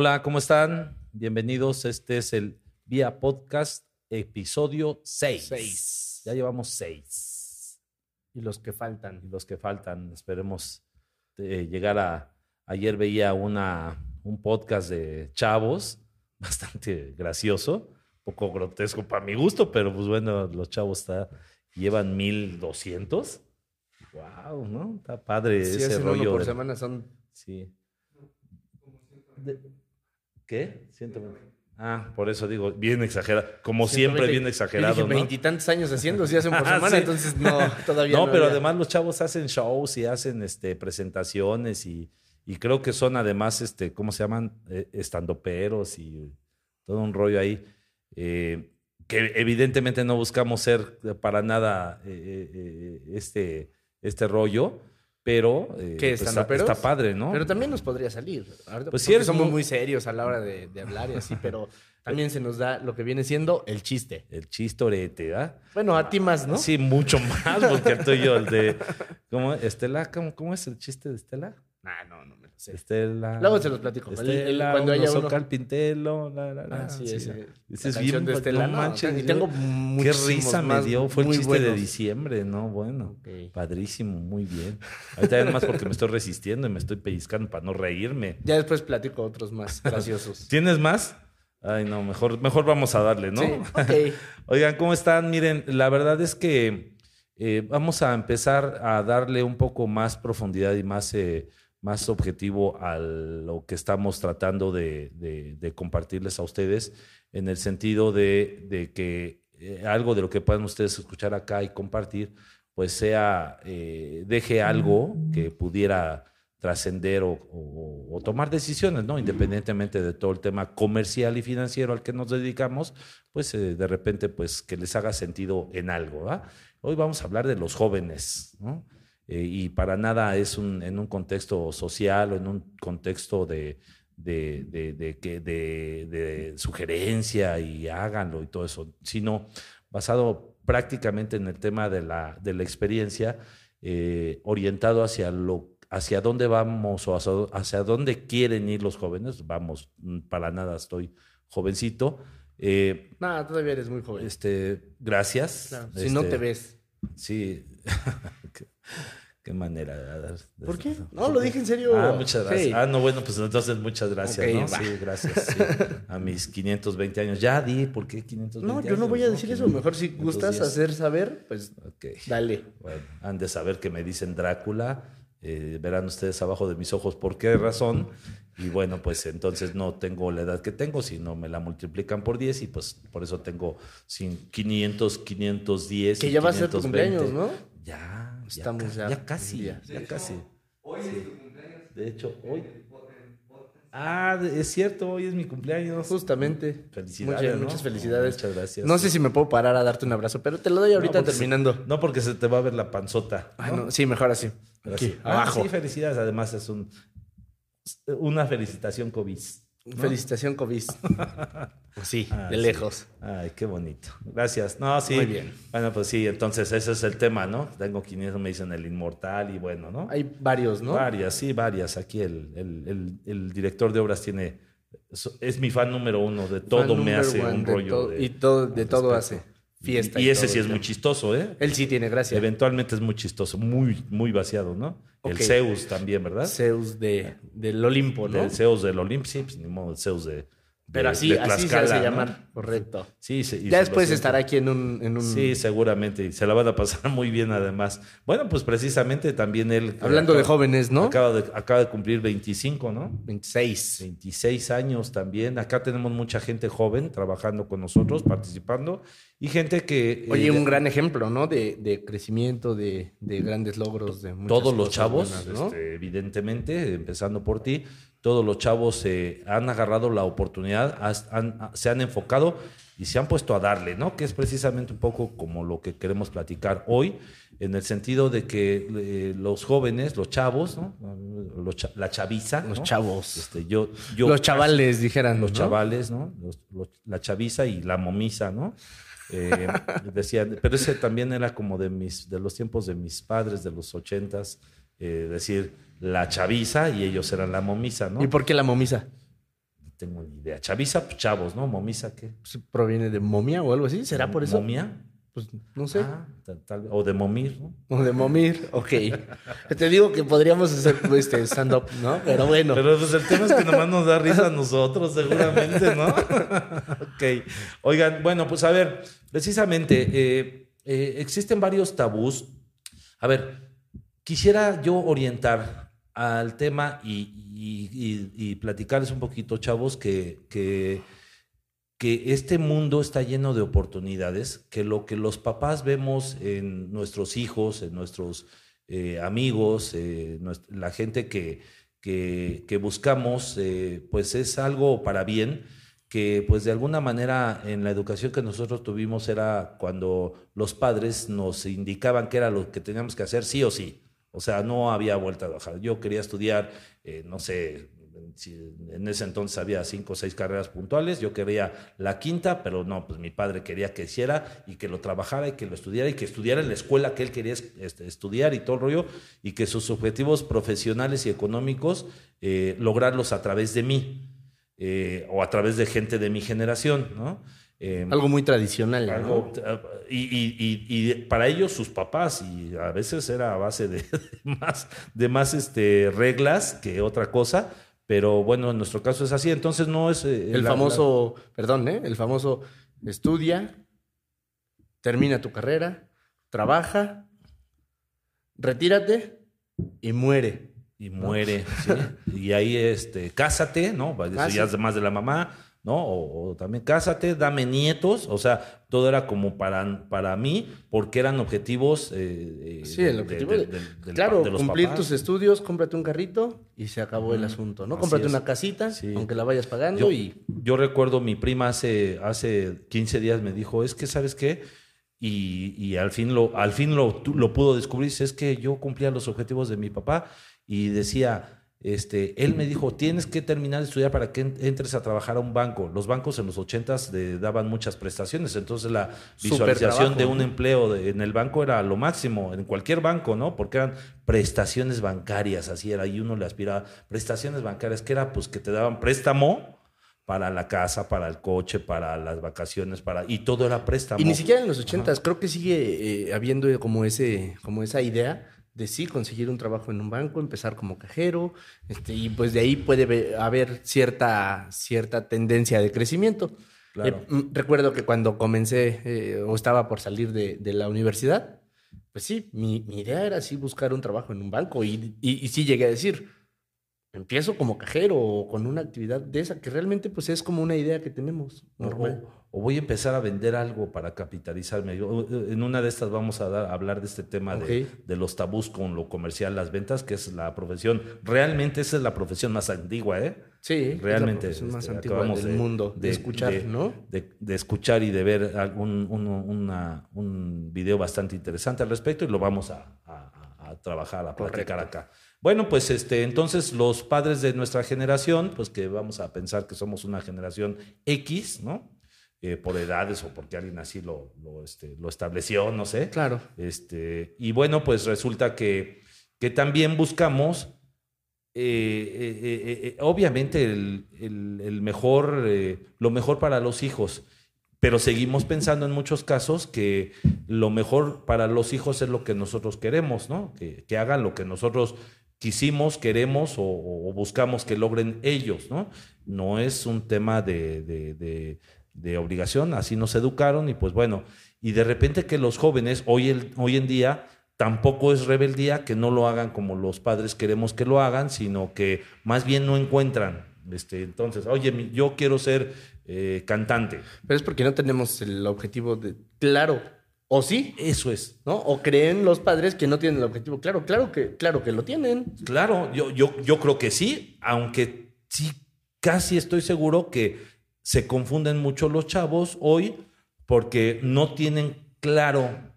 Hola, ¿cómo están? Bienvenidos. Este es el Vía Podcast, episodio 6. Seis. Ya llevamos 6. Y los que faltan. Y los que faltan, esperemos eh, llegar a... Ayer veía una, un podcast de chavos, bastante gracioso, un poco grotesco para mi gusto, pero pues bueno, los chavos está, llevan 1200. Wow, ¿no? Está padre Si ese hacen uno rollo. por de- semana son Sí. De- ¿Qué? 120. Ah, por eso digo, bien exagerado. Como siempre, 120. bien exagerado. veintitantos años haciendo, si hacen por semana, sí. entonces no, todavía No, no. pero había- además los chavos hacen shows y hacen este, presentaciones y, y creo que son además, este, ¿cómo se llaman? Eh, estandoperos y todo un rollo ahí. eh, que evidentemente no buscamos ser para nada eh, eh, este, este rollo, pero eh, ¿Qué, pues, está, padre, ¿no? Pero también nos podría salir. Ahorita, Pues sí somos muy- muy serios a la hora de, de hablar y así, pero también se nos da lo que viene siendo el chiste. El chistorete, ¿ah? Bueno, a ti más, ¿no? Sí, mucho más, porque el tuyo, el de. ¿Cómo? Estela, ¿cómo, cómo es el chiste de Estela? Ah, no, no Estela. Luego se los platico. El- el- Estela, cuando haya uno uno- soca el pintelo. La, la, la. Ah, sí, ese. Ese la es bien. de Estela. no No, manches, y yo- tengo Qué risa me dio. Fue el chiste de diciembre, ¿no? Bueno. Padrísimo, muy bien. Ahorita ya más porque me estoy resistiendo y me estoy pellizcando para no reírme. Ya después platico otros más graciosos. ¿Tienes más? Ay, no, mejor, mejor vamos a darle, ¿no? Sí, ok. Oigan, ¿cómo están? Miren, la verdad es que eh, vamos a empezar a darle un poco más profundidad y más, eh, más objetivo a lo que estamos tratando de, de- de compartirles a ustedes, en el sentido de, de que eh, algo de lo que puedan ustedes escuchar acá y compartir, pues sea, eh, deje algo que pudiera trascender o, o- o tomar decisiones, ¿no? Independientemente de todo el tema comercial y financiero al que nos dedicamos, pues eh, de repente, pues que les haga sentido en algo, ¿va? Hoy vamos a hablar de los jóvenes, ¿no? Eh, y para nada es un, en un contexto social o en un contexto de, de, de- de que- de- de sugerencia y háganlo y todo eso, sino basado prácticamente en el tema de la, de la experiencia, eh, orientado hacia lo hacia dónde vamos o hacia, hacia dónde quieren ir los jóvenes. Vamos, mm, para nada estoy jovencito. Eh, No, todavía eres muy joven. este, gracias. Claro, Si no Este, te ves. Sí. qué, manera. de- de- ¿Por qué? No, lo dije en serio. Ah, muchas gracias. Sí. Ah, no, bueno, pues entonces muchas gracias. Sí, gracias. sí. A mis 520 años. Ya di, ¿por qué 520 No, yo no años, voy a decir eso. Mejor si 510. gustas hacer saber, pues Ok. dale. Bueno, han de saber que me dicen Drácula. eh, verán ustedes abajo de mis ojos por qué razón. Y bueno, pues entonces no tengo la edad que tengo, sino me la multiplican por 10 y pues por eso tengo cin- 500, 510. Que y ya va a ser tu 520. cumpleaños, ¿no? Ya, Estamos ya, ya ya casi, días. ya casi. Sí. De hecho, hoy. Ah, es cierto, hoy es mi cumpleaños. Justamente. Felicidades, Muchas, ¿no? muchas felicidades. Muchas gracias. No sé si me puedo parar a darte un abrazo, pero te lo doy ahorita No, porque se- terminando. no, porque se te va a ver la panzota. Ay, ¿no? no, sí, mejor así. Aquí. Ah, abajo. sí, felicidades. Además, es un, una felicitación COVID. Felicitación COVID. sí, Ah, de sí. lejos. Ay, qué bonito. Gracias. No, sí. Muy bien. Bueno, pues sí, entonces ese es el tema, ¿no? Tengo 500, me dicen el inmortal y bueno, ¿no? Hay varios, ¿no? Varias, sí, varias. Aquí el, el- el- el director de obras tiene, es, mi fan número uno, de todo Fan me hace one un rollo. de- y todo, de todo respecto. hace. Fiesta. Y, ese todo sí el es muy chistoso, ¿eh? Él sí tiene gracia. Eventualmente es muy chistoso, muy, muy vaciado, ¿no? El. Zeus también, ¿verdad? Zeus de, del Olimpo, ¿no? Del Zeus del Olimpo, sí, pues ni modo, el Zeus de. Pero así, de así se hace ¿no? llamar. Correcto. Sí, Ya después estará aquí en un... En un Sí, seguramente, y se la van a pasar muy bien además. Bueno, pues precisamente también él. que Hablando de jóvenes, ¿no? Acaba de, acaba de cumplir 25, ¿no? 26. 26 años también. Acá tenemos mucha gente joven trabajando con nosotros, participando, y gente que... Oye, eh, un gran ejemplo, ¿no? De, de crecimiento, de, de grandes logros, de todos los chavos, buenas, ¿no? este, evidentemente, empezando por ti, todos los chavos eh, han agarrado la oportunidad, han- se han enfocado y se han puesto a darle, ¿no? Que es precisamente un poco como lo que queremos platicar hoy, en el sentido de que eh, los jóvenes, los chavos, ¿no? Los cha- la chaviza, Los ¿no? chavos. Este, yo, yo los chavales, dijeran. los ¿no? chavales, ¿no? Los- los- la chaviza y la momisa, ¿no? Eh, decían, pero ese también era como de mis, de los tiempos de mis padres, de los ochentas, eh, decir la chaviza y ellos eran la momisa, ¿no? ¿Y por qué la momisa? tengo ni idea. Chaviza, pues chavos, ¿no? Momisa, ¿qué? Pues, ¿Proviene de momia o algo así? ¿Será por eso? ¿Momia? Pues no sé. Ah, tal- tal- o de momir, ¿no? O de momir, ok. Te digo que podríamos hacer este stand-up, ¿no? Pero bueno. Pero pues el tema es que nomás nos da risa a nosotros, seguramente, ¿no? ok. Oigan, bueno, pues a ver, precisamente, eh, eh, existen varios tabús. A ver, quisiera yo orientar al tema y, platicarles un poquito, chavos, que, este mundo está lleno de oportunidades, que lo que los papás vemos en nuestros hijos, en nuestros eh, amigos, eh, la gente que, buscamos, eh, pues es algo para bien, que pues de alguna manera en la educación que nosotros tuvimos era cuando los padres nos indicaban que era lo que teníamos que hacer sí o sí. O sea, no había vuelta de hoja. Yo quería estudiar, eh, no sé, si en ese entonces había cinco o seis carreras puntuales, yo quería la quinta, pero no, pues mi padre quería que hiciera y que lo trabajara y que lo estudiara y que estudiara en la escuela que él quería es- este, estudiar y todo el rollo y que sus objetivos profesionales y económicos eh, lograrlos a través de mí eh, o a través de gente de mi generación, ¿no? Eh, Algo muy tradicional, eh, y, y- y- y para ellos sus papás y a veces era a base de, de más de más este reglas que otra cosa pero bueno en nuestro caso es así entonces no es eh, El la- famoso, perdón, ¿eh? El famoso estudia, termina tu carrera, trabaja, retírate y muere. y muere ¿sí? y ahí este cásate no eso ya es más de la mamá no o, o también cásate dame nietos o sea todo era como para para mí porque eran objetivos eh, eh, Sí, el objetivo de- claro, los cumplir papás. tus estudios, cómprate un carrito y se acabó el asunto, ¿no? Cómprate una casita, Sí. aunque la vayas pagando Yo, y yo recuerdo mi prima hace, hace 15 días me dijo, es que, ¿sabes qué? Y, y al fin, lo, al fin lo, lo pudo descubrir, es que yo cumplía los objetivos de mi papá y decía, este, él me dijo, tienes que terminar de estudiar para que en- entres a trabajar a un banco. Los bancos en los 80s de- daban muchas prestaciones, entonces la visualización de un empleo de- en el banco era lo máximo, en cualquier banco, ¿no? Porque eran prestaciones bancarias, así era, y uno le aspiraba, prestaciones bancarias, que era pues que te daban préstamo para la casa, para el coche, para las vacaciones, para y todo era préstamo. Y ni siquiera en los ochentas, creo que sigue eh, habiendo como ese, como esa idea de sí conseguir un trabajo en un banco, empezar como cajero, este, y pues de ahí puede haber cierta, cierta tendencia de crecimiento. Claro. Eh, mm, recuerdo que cuando comencé eh, o estaba por salir de, de la universidad, pues sí, mi, mi idea era sí buscar un trabajo en un banco y, y, y sí llegué a decir, empiezo como cajero o con una actividad de esa, que realmente pues es como una idea que tenemos O- normal. O, o voy a empezar a vender algo para capitalizarme. Yo, eh, en una de estas vamos a dar- a hablar de este tema de, los tabús con lo comercial, las ventas, que es la profesión. Realmente esa es la profesión más antigua, ¿eh? Sí, es la Realmente. profesión más este, antigua del mundo de, escuchar, ¿no? de, de escuchar y de ver algún, un, una- un video bastante interesante al respecto y lo vamos a, a- trabajar, a Correcto. acá. Bueno, pues este, entonces los padres de nuestra generación, pues que vamos a pensar que somos una generación X, ¿no? Eh, por edades o porque alguien así lo, lo, este, lo estableció, no sé. Claro. Este, y bueno, pues resulta que, que también buscamos, eh, eh, obviamente, el, el- el mejor, lo mejor para los hijos. Pero seguimos pensando en muchos casos que lo mejor para los hijos es lo que nosotros queremos, ¿no? Que, hagan lo que nosotros quisimos, queremos o, o buscamos que logren ellos, ¿no? No es un tema de, de- de- de obligación, así nos educaron y pues bueno, y de repente que los jóvenes hoy, el- hoy en día tampoco es rebeldía que no lo hagan como los padres queremos que lo hagan, sino que más bien no encuentran. Este, entonces, oye, yo quiero ser eh, cantante. Pero es porque no tenemos el objetivo de claro. ¿O sí? Eso es. ¿No? ¿O creen los padres que no tienen el objetivo claro? Claro que, claro que lo tienen. Claro, yo, yo, yo creo que sí, aunque sí, casi estoy seguro que se confunden mucho los chavos hoy porque no tienen claro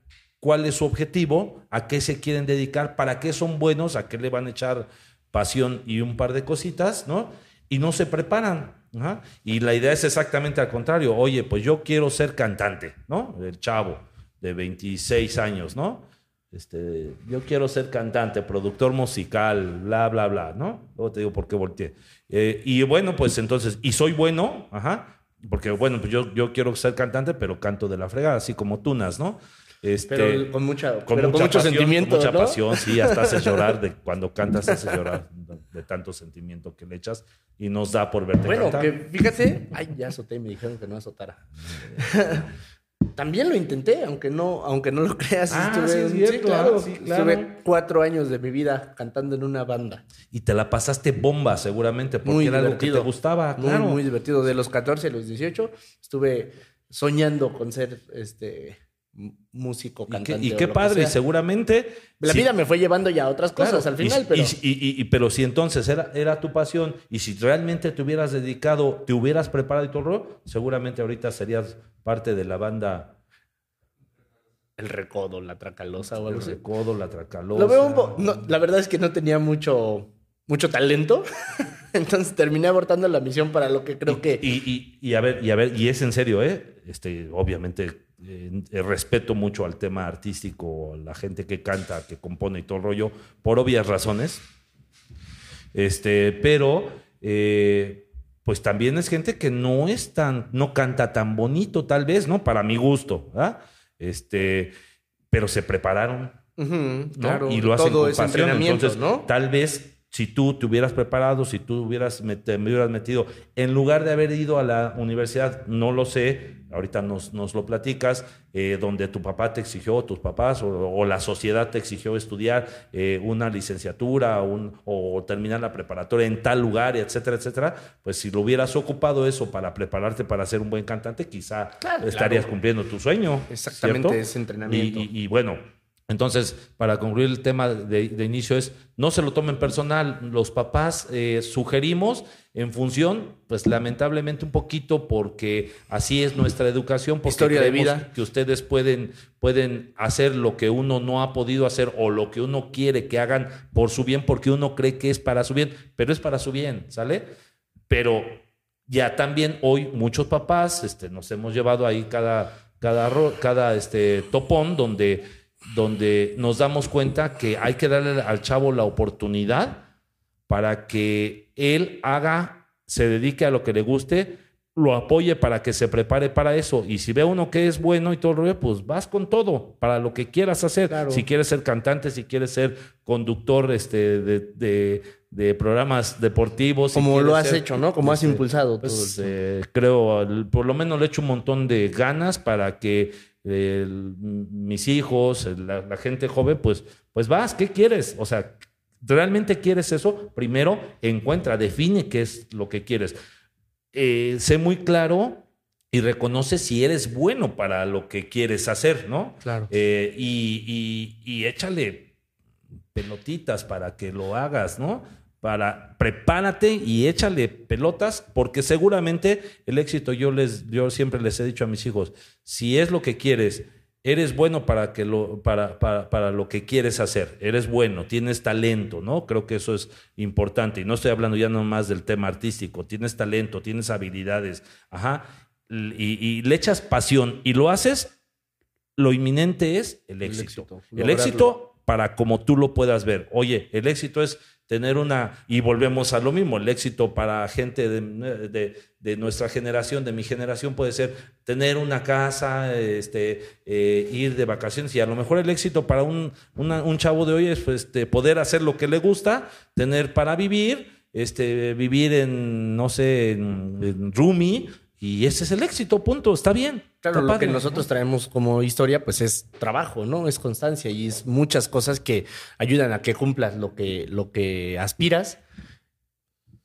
cuál es su objetivo, a qué se quieren dedicar, para qué son buenos, a qué le van a echar pasión y un par de cositas, ¿no? Y no se preparan. ajá. Y la idea es exactamente al contrario. Oye, pues yo quiero ser cantante, ¿no? El chavo de 26 años, ¿no? Este, yo quiero ser cantante, productor musical, bla, bla, bla, ¿no? Luego te digo por qué volteé. Eh, y bueno, pues entonces, y soy bueno, ajá, porque bueno, pues yo, yo quiero ser cantante, pero canto de la fregada, así como tunas, ¿no? Este, pero con mucha, con pero mucha con mucho pasión, sentimiento. Con mucha ¿no? pasión, sí, hasta haces llorar. De, cuando cantas, haces llorar de tanto sentimiento que le echas y nos da por verte Bueno, cantar. que fíjate, ay, ya azoté y me dijeron que no azotara. También lo intenté, aunque no, aunque no lo creas. Ah, estuve, sí, es cierto, claro, sí, claro. Estuve cuatro años de mi vida cantando en una banda. Y te la pasaste bomba, seguramente, porque Muy era algo que divertido. te gustaba. Muy, claro. muy divertido. De los 14 a los 18 estuve soñando con ser este músico, Y qué, cantante. y qué lo que padre, y seguramente. La vida me fue llevando ya a otras claro, cosas al y- final, y, pero... y- y- y- pero si entonces era, era tu pasión y si realmente te hubieras dedicado, te hubieras preparado y todo el seguramente ahorita serías parte de la banda El recodo, la tracalosa o algo El así. Recodo, la Tracalosa. Lo veo un poco. la verdad es que no tenía mucho, mucho talento. Entonces terminé abortando la misión para lo que creo y, que. Y, y- y a ver, y a ver, y es en serio, ¿eh? Este, obviamente, eh, respeto mucho al tema artístico, a la gente que canta, que compone y todo el rollo, por obvias razones. Este, pero, eh, pues también es gente que no es tan, no canta tan bonito, tal vez, ¿no? Para mi gusto, ¿verdad? Este, pero se prepararon, ¿no? claro, y lo hacen todo con pasión. Entonces, ¿no? tal vez si tú te hubieras preparado, si tú hubieras te hubieras metido, en lugar de haber ido a la universidad, no lo sé, ahorita nos, nos lo platicas, eh, donde tu papá te exigió, tus papás, o, o la sociedad te exigió estudiar eh, una licenciatura un- o terminar la preparatoria en tal lugar, etcétera, etcétera, pues si lo hubieras ocupado eso para prepararte para ser un buen cantante, quizá Claro, estarías claro. cumpliendo tu sueño. Exactamente, ¿cierto? es entrenamiento. Y- y- y bueno, entonces, para concluir el tema de, de inicio es, no se lo tomen personal. Los papás eh, sugerimos en función, pues lamentablemente un poquito, porque así es nuestra educación, porque Historia de vida. que ustedes pueden, pueden hacer lo que uno no ha podido hacer o lo que uno quiere que hagan por su bien, porque uno cree que es para su bien, pero es para su bien, ¿sale? Pero ya también hoy muchos papás este, nos hemos llevado ahí cada, cada, cada este, topón donde, donde nos damos cuenta que hay que darle al chavo la oportunidad para que él haga, se dedique a lo que le guste, lo apoye para que se prepare para eso. Y si ve uno que es bueno y todo el rollo, pues vas con todo para lo que quieras hacer. Claro. Si quieres ser cantante, si quieres ser conductor este, de, de- de programas deportivos. Como lo has ser, hecho, ¿no? Como has este, impulsado pues, todo. eh, creo, por lo menos le echo un montón de ganas para que el- mis hijos, la, la gente joven, pues, pues vas, ¿qué quieres? O sea, ¿realmente quieres eso? Primero, encuentra, define qué es lo que quieres. Eh, sé muy claro y reconoce si eres bueno para lo que quieres hacer, ¿no? Claro. Eh, y, y- y échale pelotitas para que lo hagas, ¿no? Para prepárate y échale pelotas, porque seguramente el éxito, yo les, yo siempre les he dicho a mis hijos, si es lo que quieres, eres bueno para que lo, para, para, para lo que quieres hacer, eres bueno, tienes talento, ¿no? Creo que eso es importante. Y no estoy hablando ya nomás del tema artístico, tienes talento, tienes habilidades, ajá, y, y le echas pasión y lo haces, lo inminente es el El éxito. El éxito para como tú lo puedas ver. Oye, el éxito es tener una, y volvemos a lo mismo, el éxito para gente de, de- nuestra generación, de mi generación, puede ser tener una casa, este, eh, ir de vacaciones, y a lo mejor el éxito para un, una- un chavo de hoy es pues, este, poder hacer lo que le gusta, tener para vivir, este, vivir en, no sé, en, en y ese es el éxito, punto, está bien. Claro, está lo que nosotros traemos como historia, pues es trabajo, ¿no? Es constancia y es muchas cosas que ayudan a que cumplas lo que, lo que aspiras.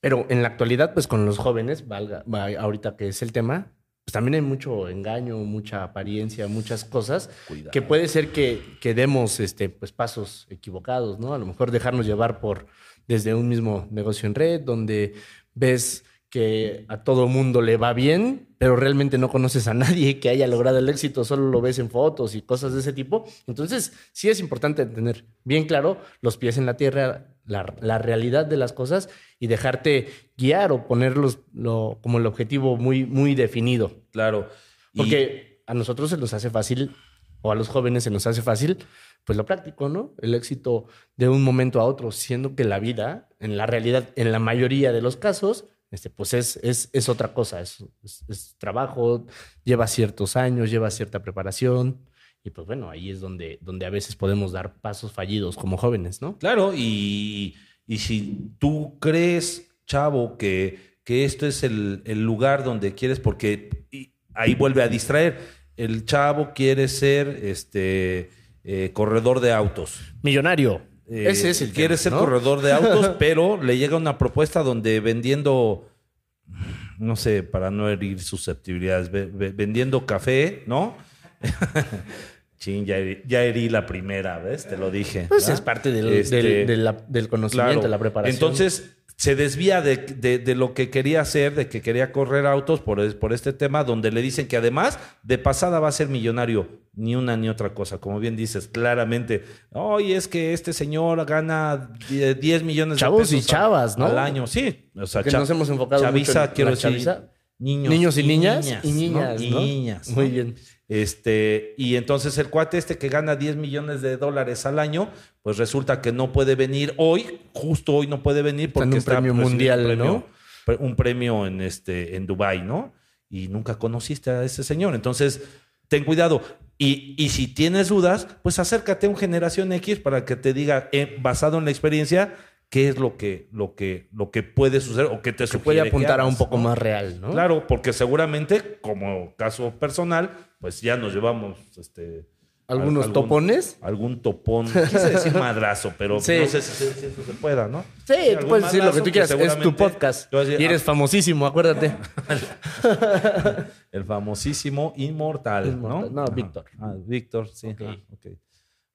Pero en la actualidad, pues con los jóvenes, valga, va- ahorita que es el tema, pues también hay mucho engaño, mucha apariencia, muchas cosas Cuidado. que puede ser que, que demos este, pues, pasos equivocados, ¿no? A lo mejor dejarnos llevar por desde un mismo negocio en red, donde ves que a todo mundo le va bien, pero realmente no conoces a nadie que haya logrado el éxito, solo lo ves en fotos y cosas de ese tipo. Entonces, sí es importante tener bien claro los pies en la tierra, la, la realidad de las cosas y dejarte guiar o ponerlos lo- como el objetivo muy, muy definido. Claro. Y- Porque a nosotros se nos hace fácil o a los jóvenes se nos hace fácil, pues lo práctico, ¿no? El éxito de un momento a otro, siendo que la vida, en la realidad, en la mayoría de los casos, este, pues es, es, es otra cosa, es, trabajo, lleva ciertos años, lleva cierta preparación. Y pues bueno, ahí es donde, donde a veces podemos dar pasos fallidos como jóvenes, ¿no? Claro, y, y si tú crees, chavo, que, que esto es el, el lugar donde quieres, porque ahí vuelve a distraer. El chavo quiere ser este eh, corredor de autos. Millonario. Eh, Ese es el quiere tema, ser ¿no? corredor de autos, pero le llega una propuesta donde vendiendo, no sé, para no herir susceptibilidades, ve- ve- vendiendo café, ¿no? Chin, ya, herí- ya herí la primera, ¿ves? Te lo dije. Pues ¿verdad? es parte del, Este, del, conocimiento, Claro. de la preparación. Entonces se desvía de, de- de lo que quería hacer, de que quería correr autos por, es- por este tema, donde le dicen que además de pasada va a ser millonario, ni una ni otra cosa. Como bien dices, claramente, oye, es que este señor gana die- 10 millones Chavos de y pesos a- chavas, ¿no? al año. Sí, o sea, Que nos hemos enfocado chaviza, mucho en quiero la decir, chaviza. niños, Niños y niñas y niñas, Y ¿no? niñas, Muy ¿no? bien. Este, y entonces el cuate este que gana 10 millones de dólares al año, pues resulta que no puede venir hoy, justo hoy no puede venir Está en porque un premio recibiendo mundial, un premio, ¿no? Un premio en este en Dubai, ¿no? Y nunca conociste a ese señor. Entonces, ten cuidado. Y, y si tienes dudas, pues acércate a un generación X para que te diga, eh, basado en la experiencia, qué es lo que, lo que, lo que puede suceder o qué te Que puede que apuntar a un poco ¿no? más real, ¿no? Claro, porque seguramente, como caso personal, pues ya nos llevamos este, Algunos algún- topones. Algún topón. Quise decir madrazo, pero Sí. no sé si, si- si eso se pueda, ¿no? Sí, tú algún puedes decir lo que tú quieras. Es tu podcast. decir, Y eres ah, famosísimo, acuérdate. el famosísimo Inmortal, Inmortal. ¿no? No. Víctor. Ah, Víctor, sí. Ah, ok.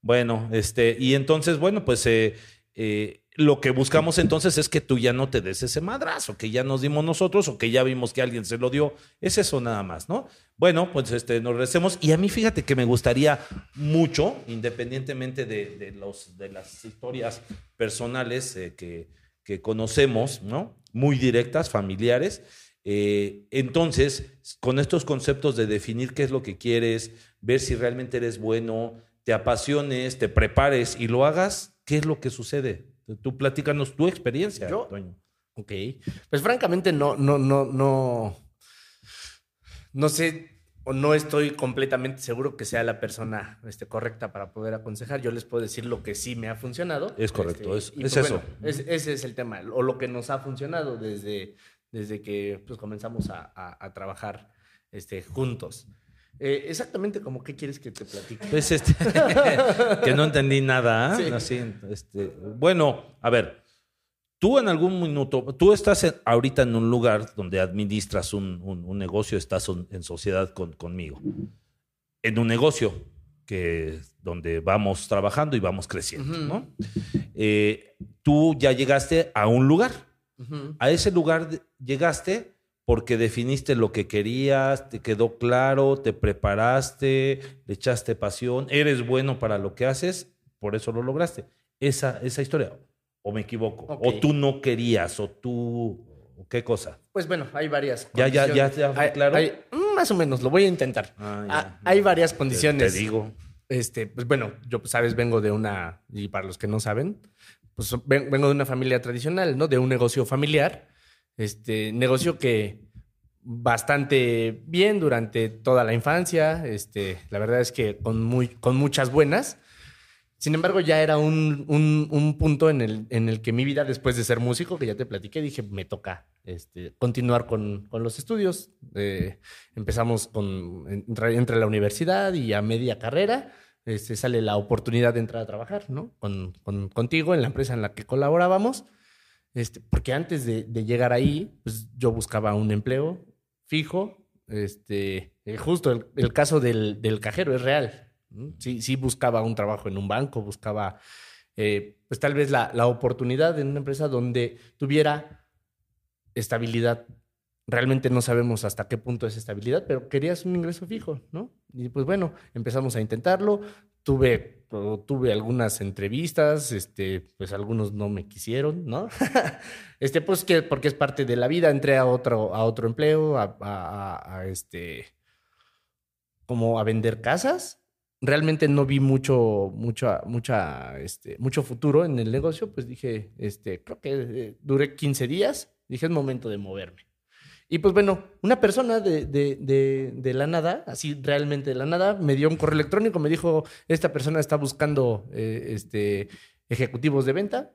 Bueno, este, y entonces, bueno, pues eh, eh, lo que buscamos entonces es que tú ya no te des ese madrazo que ya nos dimos nosotros o que ya vimos que alguien se lo dio. Es eso nada más, ¿no? Bueno, pues este, nos regresemos. Y a mí fíjate que me gustaría mucho, independientemente de, de los, de las historias personales eh, que, que conocemos, ¿no? Muy directas, familiares. Eh, entonces, con estos conceptos de definir qué es lo que quieres, ver si realmente eres bueno, te apasiones, te prepares y lo hagas, ¿qué es lo que sucede? Tú platícanos tu experiencia, Yo- Toño. Ok. Pues francamente no, no, no, no. No sé o no estoy completamente seguro que sea la persona este, correcta para poder aconsejar. Yo les puedo decir lo que sí me ha funcionado. Es correcto, es- y, es pues, eso. bueno, es- ese es el tema, o lo que nos ha funcionado desde, desde que pues, comenzamos a, a- a trabajar este, juntos. Eh, exactamente como qué quieres que te platique. Pues este, que no entendí nada. ¿ah? Sí. Así, este, bueno, a ver, tú en algún minuto, tú estás en- ahorita en un lugar donde administras un, un- un negocio, estás un- en sociedad con- conmigo. En un negocio que donde vamos trabajando y vamos creciendo, Ujú. ¿no? Eh, tú ya llegaste a un lugar. Ujú. A ese lugar llegaste porque definiste lo que querías, te quedó claro, te preparaste, le echaste pasión, eres bueno para lo que haces, por eso lo lograste. Esa, esa historia. ¿O me equivoco? Ok. ¿O tú no querías? ¿O tú... ¿Qué cosa? Pues bueno, hay varias Ya, ya, ya, ya fue Hay- claro. hay- más o menos, lo voy a intentar. Ah, ya. Ah, hay varias Te- condiciones. Te, digo. Este, pues bueno, yo, sabes, vengo de una, y para los que no saben, pues ven- vengo de una familia tradicional, ¿no? De un negocio familiar. Este, negocio que bastante bien durante toda la infancia. Este, la verdad es que con, muy, con muchas buenas. Sin embargo, ya era un, un- un punto en el, en el que mi vida, después de ser músico, que ya te platiqué, dije, me toca este, continuar con, con los estudios. Eh, empezamos con, entre, entre la universidad y a media carrera este, sale la oportunidad de entrar a trabajar, ¿no? Con, con- contigo en la empresa en la que colaborábamos. Este, porque antes de, llegar ahí, pues yo buscaba un empleo fijo. Este, eh, justo el, caso del, del cajero es real. Sí, sí buscaba un trabajo en un banco, buscaba eh, pues tal vez la, la oportunidad en una empresa donde tuviera estabilidad. Realmente no sabemos hasta qué punto es estabilidad, pero querías un ingreso fijo, ¿no? Y pues bueno, empezamos a intentarlo. Tuve, tuve algunas entrevistas, este, pues algunos no me quisieron, ¿no? este, pues que porque es parte de la vida, entré a otro, a otro empleo, a, a- a- a, este, como a vender casas. realmente no vi mucho, mucho, mucha, este, mucho futuro en el negocio, pues dije, este, creo que eh, duré 15 días, dije, es momento de moverme. Y pues bueno, una persona de, de, de, de, la nada, así realmente de la nada, me dio un correo electrónico, me dijo, esta persona está buscando eh, este, ejecutivos de venta.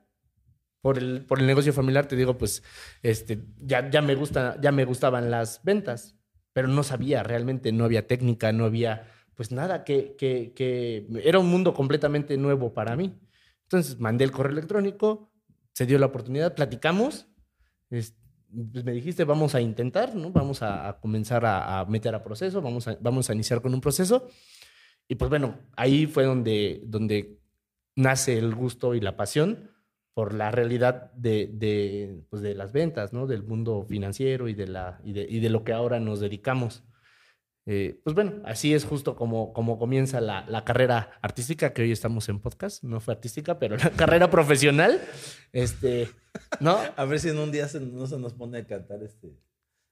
Por el, por el negocio familiar te digo, pues este, ya, ya, me gusta, ya me gustaban las ventas, pero no sabía, realmente no había técnica, no había pues nada, que, que, era un mundo completamente nuevo para mí. Entonces mandé el correo electrónico, se dio la oportunidad, platicamos. Este, pues me dijiste, vamos a intentar, ¿no? Vamos a, comenzar a, a, meter a proceso, vamos a, vamos a iniciar con un proceso. Y pues bueno, ahí fue donde, donde nace el gusto y la pasión por la realidad de, de, pues de las ventas, ¿no? Del mundo financiero y de, la, y de, y de lo que ahora nos dedicamos. Eh, pues bueno, así es justo como, como comienza la, la, carrera artística, que hoy estamos en podcast, no fue artística, pero la carrera profesional, este, ¿no? A ver si en un día se, no se nos pone a cantar este...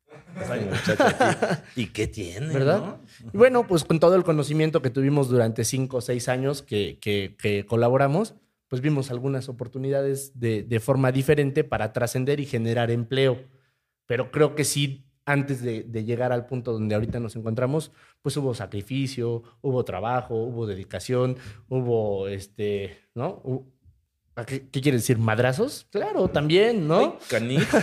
¿Y qué tiene? ¿Verdad? ¿no? Y bueno, pues con todo el conocimiento que tuvimos durante cinco o seis años que, que, que colaboramos, pues vimos algunas oportunidades de, de forma diferente para trascender y generar empleo. Pero creo que sí antes de, de, llegar al punto donde ahorita nos encontramos, pues hubo sacrificio, hubo trabajo, hubo dedicación, hubo, este, ¿no? ¿Qué, qué quiere decir? ¿Madrazos? Claro, también, ¿no? Ay, canijo.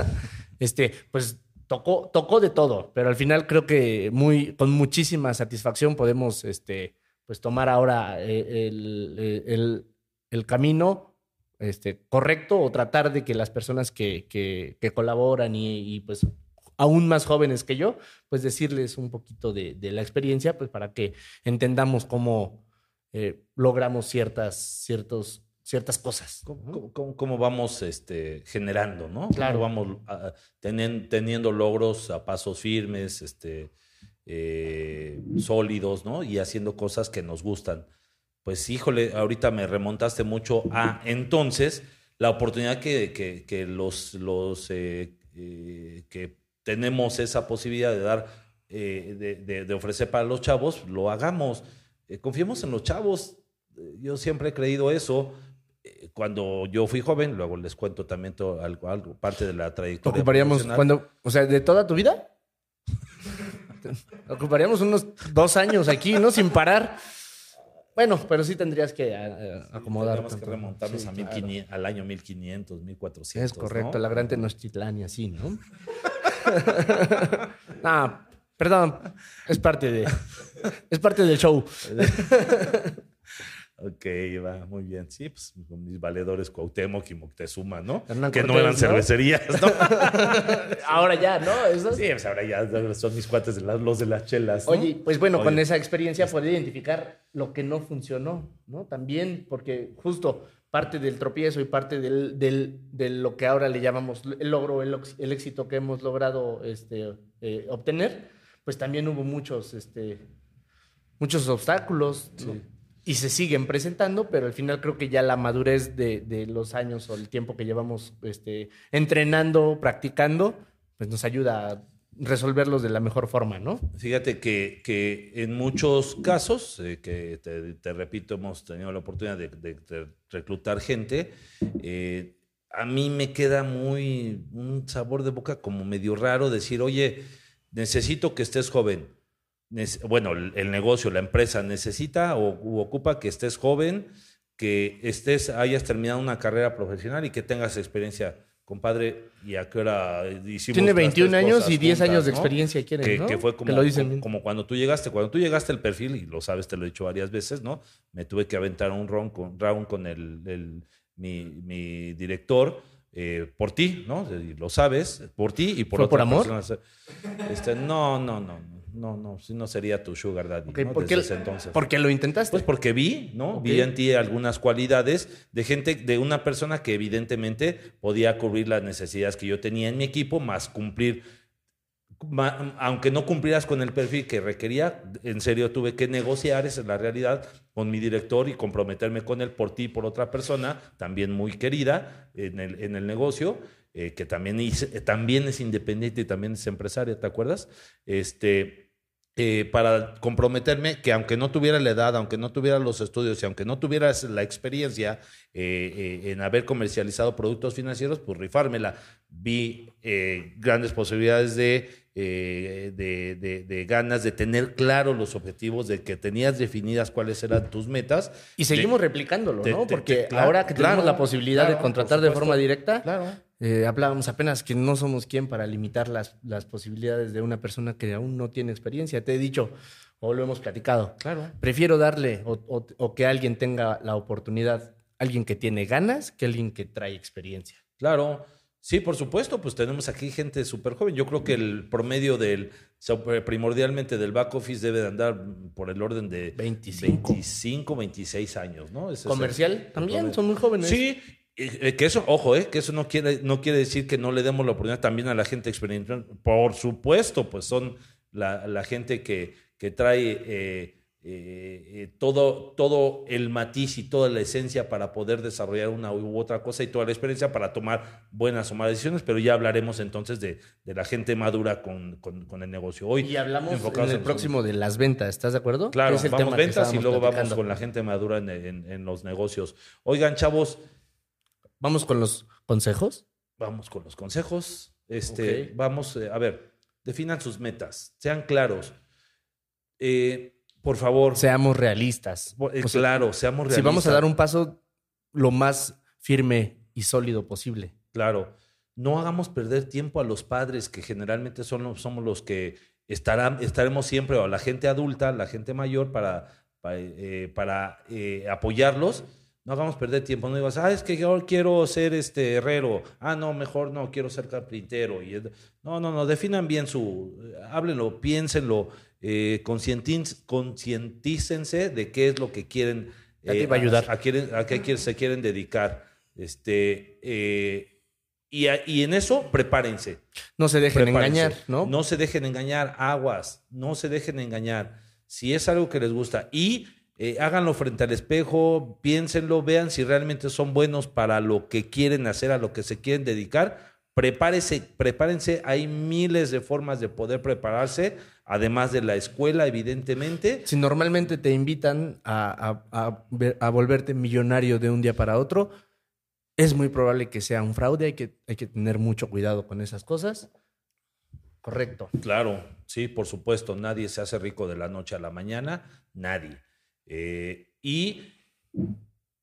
este, pues tocó, tocó de todo, pero al final creo que muy, con muchísima satisfacción podemos, este, pues tomar ahora eh, el, el, el camino este, correcto o tratar de que las personas que, que, que colaboran y, y pues aún más jóvenes que yo, pues decirles un poquito de, de la experiencia, pues para que entendamos cómo eh, logramos ciertas, ciertos, ciertas cosas. ¿Cómo, cómo, cómo vamos este, generando, no? Claro. ¿Cómo vamos teniendo, teniendo, logros a pasos firmes, este, eh, sólidos, ¿no? Y haciendo cosas que nos gustan. Pues híjole, ahorita me remontaste mucho a entonces la oportunidad que, que, que los, los eh, que tenemos esa posibilidad de dar, eh, de, de, de, ofrecer para los chavos, lo hagamos. Eh, confiemos en los chavos. Yo siempre he creído eso. Eh, cuando yo fui joven, luego les cuento también todo, algo, algo, parte de la trayectoria. ¿Ocuparíamos cuando, o sea, de toda tu vida? Ocuparíamos unos dos años aquí, ¿no? Sin parar. Bueno, pero sí tendrías que uh, acomodar. Que remontarnos sí, a 1500, claro. al año 1500, 1400. Es correcto, ¿no? la gran Tenochtitlán y así, ¿no? no, perdón, es parte de. Es parte del show. Ok, va, muy bien. Sí, pues con mis valedores Cuauhtémoc y Moctezuma, ¿no? Hernán que Cortés, no eran cervecerías, ¿no? ahora ya, ¿no? ¿Eso? Sí, pues ahora ya son mis cuates de las, los de las chelas. ¿no? Oye, pues bueno, Oye. con esa experiencia poder identificar lo que no funcionó, ¿no? También, porque justo parte del tropiezo y parte del, del, de lo que ahora le llamamos el logro, el, el éxito que hemos logrado este, eh, obtener, pues también hubo muchos, este, muchos obstáculos sí. ¿no? y se siguen presentando, pero al final creo que ya la madurez de, de los años o el tiempo que llevamos este, entrenando, practicando, pues nos ayuda a resolverlos de la mejor forma, ¿no? Fíjate que, que en muchos casos, eh, que te, repito, hemos tenido la oportunidad de, reclutar gente, eh, a mí me queda muy un sabor de boca como medio raro decir, oye, necesito que estés joven. Bueno, el negocio, la empresa necesita o ocupa que estés joven, que estés, hayas terminado una carrera profesional y que tengas experiencia compadre, ¿y a qué hora hicimos? Tiene 21 años y 10 juntas, años de experiencia, ¿no? quieren, que, ¿no? que fue como, que lo dicen como, como, cuando tú llegaste, cuando tú llegaste al perfil, y lo sabes, te lo he dicho varias veces, ¿no? Me tuve que aventar un round con, round con el, el mi, mi, director, eh, por ti, ¿no? Lo sabes, por ti y por ¿Fue por amor? Personas. Este, no, no, no, no no, no, sería tu sugar daddy. Okay, ¿no? ¿por, qué, entonces. ¿Por qué lo intentaste? Pues porque vi, ¿no? Okay. Vi en ti algunas cualidades de gente, de una persona que evidentemente podía cubrir las necesidades que yo tenía en mi equipo, más cumplir, aunque no cumplieras con el perfil que requería, en serio tuve que negociar, esa es la realidad, con mi director y comprometerme con él por ti y por otra persona, también muy querida en el, en el negocio. Eh, que también, hice, también es independiente y también es empresaria, ¿te acuerdas? Este, eh, para comprometerme que aunque no tuviera la edad, aunque no tuviera los estudios y aunque no tuviera la experiencia eh, eh, en haber comercializado productos financieros, pues rifármela. Vi grandes posibilidades de, de, de, ganas de tener claro los objetivos, de que tenías definidas cuáles eran tus metas. Y seguimos replicándolo, ¿no? Porque ahora que tenemos la posibilidad de contratar de forma directa, claro eh, hablábamos apenas que no somos quien para limitar las, las posibilidades de una persona que aún no tiene experiencia. Te he dicho, o lo hemos platicado. Claro. Prefiero darle o, que alguien tenga la oportunidad, alguien que tiene ganas, que alguien que trae experiencia. Claro. Sí, por supuesto, pues tenemos aquí gente súper joven. Yo creo que el promedio del, primordialmente del back office debe de andar por el orden de 25, 25 26 años, ¿no? Comercial también, son muy jóvenes. Sí, eh, que eso, ojo, eh, que eso no quiere, no quiere decir que no le demos la oportunidad también a la gente experimental. Por supuesto, pues son la, gente que, que trae eh, todo, todo el matiz y toda la esencia para poder desarrollar una u otra cosa y toda la experiencia para tomar buenas o malas decisiones, pero ya hablaremos entonces de, la gente madura con, el negocio. Hoy y hablamos en el próximo de las ventas, ¿estás de acuerdo? Claro, vamos ventas y luego vamos con la gente madura en los negocios. Oigan, chavos, Vamos con los consejos. Vamos con los consejos. Este, Vamos, eh, a ver, definan sus metas, sean claros. Eh, por favor. Seamos realistas. Eh, claro, seamos realistas. Si vamos a dar un paso lo más firme y sólido posible. Claro. No hagamos perder tiempo a los padres, que generalmente son, somos los que estarán, estaremos siempre, o a la gente adulta, la gente mayor, para, para, apoyarlos no hagamos perder tiempo. No digas, ah, es que yo quiero ser este herrero. Ah, no, mejor no, quiero ser carpintero. Y, no, no, no, definan bien su. Háblenlo, piénsenlo, eh, concientícense de qué es lo que quieren. Eh, va a ayudar. A, qué se quieren dedicar. Este, eh, y, y, en eso, prepárense. No se dejen engañar, ¿no? No se dejen engañar, aguas. No se dejen engañar. Si es algo que les gusta. Y eh, háganlo frente al espejo, piénsenlo, vean si realmente son buenos para lo que quieren hacer, a lo que se quieren dedicar. Prepárese, prepárense, hay miles de formas de poder prepararse, además de la escuela, evidentemente. Si normalmente te invitan a, a, volverte millonario de un día para otro, es muy probable que sea un fraude, hay que, hay que tener mucho cuidado con esas cosas. Correcto. Claro, sí, por supuesto, nadie se hace rico de la noche a la mañana, nadie. Eh, y,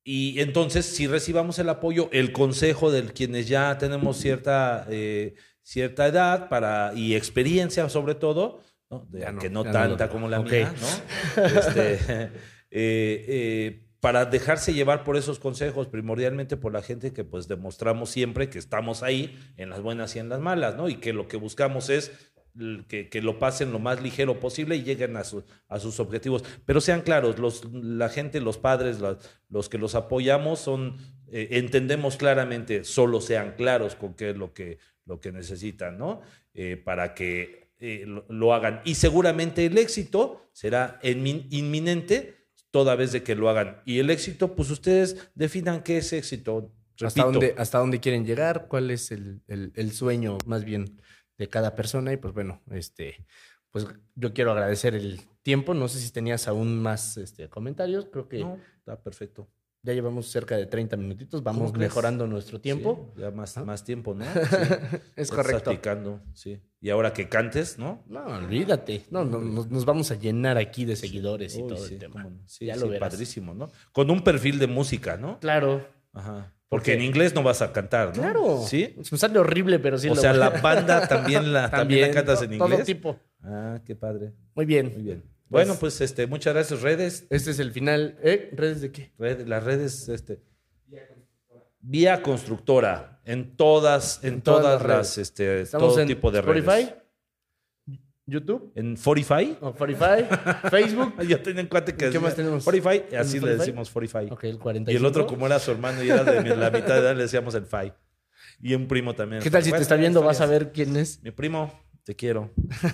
y entonces, si recibamos el apoyo, el consejo de quienes ya tenemos cierta, eh, cierta edad para, y experiencia sobre todo, ¿no? que no tanta como la mía, ¿no? Este, eh, para dejarse llevar por esos consejos, primordialmente por la gente que pues demostramos siempre que estamos ahí en las buenas y en las malas, ¿no? Y que lo que buscamos es que, lo pasen lo más ligero posible y lleguen a, a sus objetivos. Pero sean claros, los, la gente, los padres, los, que los apoyamos, son, eh, entendemos claramente, solo sean claros con qué es lo que, lo que necesitan, ¿no? Eh, para que eh, lo, hagan. Y seguramente el éxito será inminente toda vez de que lo hagan. Y el éxito, pues ustedes definan qué es éxito. ¿Hasta dónde, ¿Hasta dónde quieren llegar? ¿Cuál es el, el sueño más bien? De cada persona y pues bueno, este, pues yo quiero agradecer el tiempo. No sé si tenías aún más este, comentarios, creo que... No, está perfecto. Ya llevamos cerca de 30 minutitos, vamos mejorando nuestro tiempo. ya más, más tiempo, ¿no? es correcto. Estás sí. Y ahora que cantes, ¿no? No, olvídate. No, no nos, vamos a llenar aquí de seguidores y todo el tema. Sí, ya lo verás. padrísimo, ¿no? Con un perfil de música, ¿no? Claro. Ajá. Porque en inglés no vas a cantar, ¿no? Claro. ¿Sí? Me sale horrible, pero sí o sea, la banda también la, también, cantas en inglés. Todo tipo. Ah, qué padre. Muy bien. Muy bien. Pues bueno, pues este, muchas gracias, redes. Este es el final. ¿Eh? ¿Redes de qué? las redes, este. Vía constructora. En todas, en, todas, las, este, todo tipo de Spotify, redes. YouTube. En Fortify. Oh, Fortify. Facebook. ya tienen cuenta que ¿Qué más tenemos? Fortify, así le decimos Fortify. Ok, el 45. Y el otro, como era su hermano y era de la mitad de edad, le decíamos el Fai. Y un primo también. ¿Qué tal si te está viendo? Vas a ver quién es. Mi primo. Te quiero.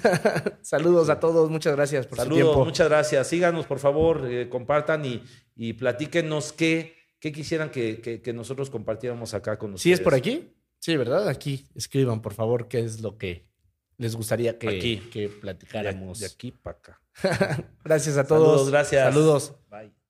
Saludos a todos, muchas gracias por Saludos, su tiempo. muchas gracias. Síganos, por favor, eh, compartan y, y platíquenos qué, qué quisieran que, que, que, nosotros compartiéramos acá con ustedes. ¿Sí es por aquí? Sí, ¿verdad? Aquí escriban, por favor, qué es lo que les gustaría que, Aquí. que platicáramos. De aquí para acá. Gracias a todos. Saludos, gracias. Saludos. Bye.